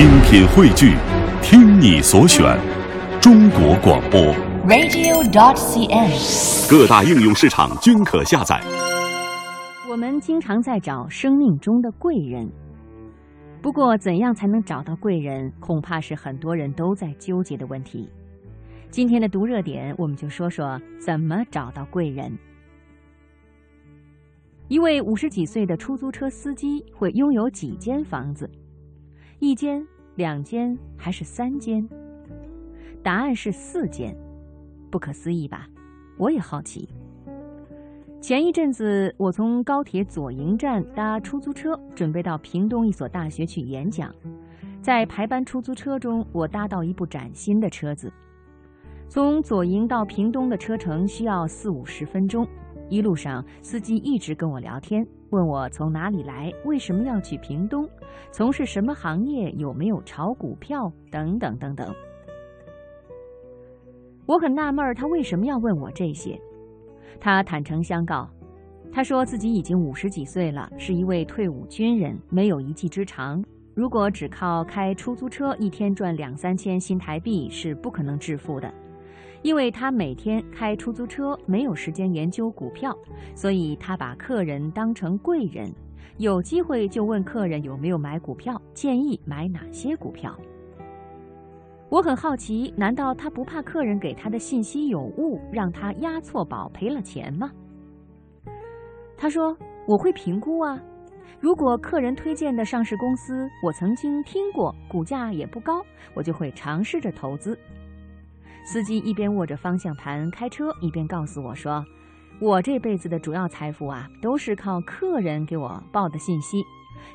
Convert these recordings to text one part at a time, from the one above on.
精品汇聚，听你所选，中国广播。radio.dot.cn，。各大应用市场均可下载。我们经常在找生命中的贵人，不过怎样才能找到贵人，恐怕是很多人都在纠结的问题。今天的读热点，我们就说说怎么找到贵人。一位五十几岁的出租车司机会拥有几间房子？一间、两间还是三间？答案是四间，不可思议吧？我也好奇。前一阵子，我从高铁左营站搭出租车，准备到屏东一所大学去演讲。在排班出租车中，我搭到一部崭新的车子。从左营到屏东的车程需要四五十分钟。一路上，司机一直跟我聊天，问我从哪里来，为什么要去屏东，从事什么行业，有没有炒股票，等等等等。我很纳闷，他为什么要问我这些？他坦诚相告，他说自己已经五十几岁了，是一位退伍军人，没有一技之长。如果只靠开出租车，一天赚两三千新台币是不可能致富的。因为他每天开出租车，没有时间研究股票，所以他把客人当成贵人，有机会就问客人有没有买股票，建议买哪些股票。我很好奇，难道他不怕客人给他的信息有误，让他押错宝赔了钱吗？他说：“我会评估啊，如果客人推荐的上市公司我曾经听过，股价也不高，我就会尝试着投资。”司机一边握着方向盘开车，一边告诉我说：“我这辈子的主要财富啊，都是靠客人给我报的信息，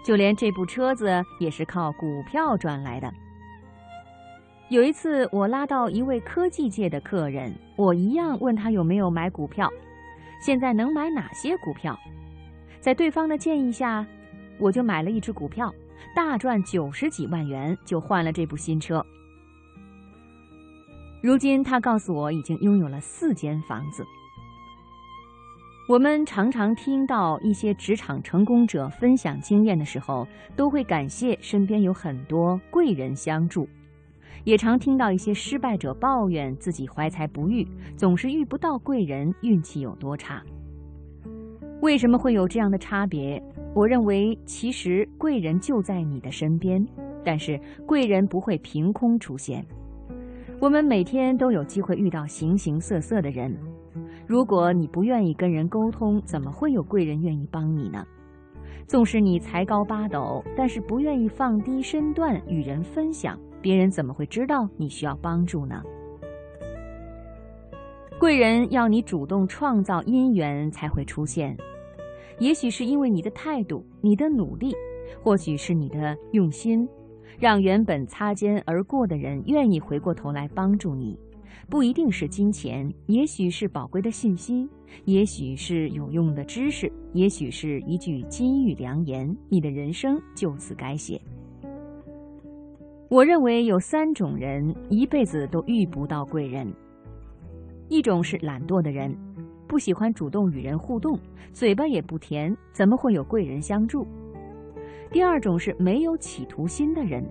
就连这部车子也是靠股票赚来的。”有一次，我拉到一位科技界的客人，我一样问他有没有买股票，现在能买哪些股票。在对方的建议下，我就买了一只股票，大赚九十几万元，就换了这部新车。如今，他告诉我已经拥有了四间房子。我们常常听到一些职场成功者分享经验的时候，都会感谢身边有很多贵人相助。也常听到一些失败者抱怨自己怀才不遇，总是遇不到贵人，运气有多差。为什么会有这样的差别？我认为，其实贵人就在你的身边，但是贵人不会凭空出现。我们每天都有机会遇到形形色色的人，如果你不愿意跟人沟通，怎么会有贵人愿意帮你呢？纵使你才高八斗，但是不愿意放低身段与人分享。别人怎么会知道你需要帮助呢？贵人要你主动创造因缘才会出现，也许是因为你的态度、你的努力，或许是你的用心，让原本擦肩而过的人愿意回过头来帮助你。不一定是金钱，也许是宝贵的信息，也许是有用的知识，也许是一句金玉良言，你的人生就此改写。我认为有三种人一辈子都遇不到贵人。一种是懒惰的人，不喜欢主动与人互动，嘴巴也不甜，怎么会有贵人相助？第二种是没有企图心的人，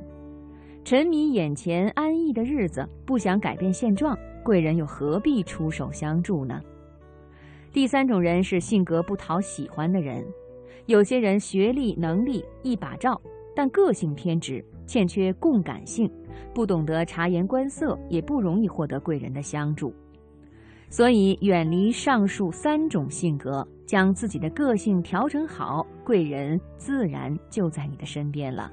沉迷眼前安逸的日子，不想改变现状，贵人又何必出手相助呢？第三种人是性格不讨喜欢的人，有些人学历能力一把照，但个性偏执。欠缺共感性，不懂得察言观色，也不容易获得贵人的相助。所以，远离上述三种性格，将自己的个性调整好，贵人自然就在你的身边了。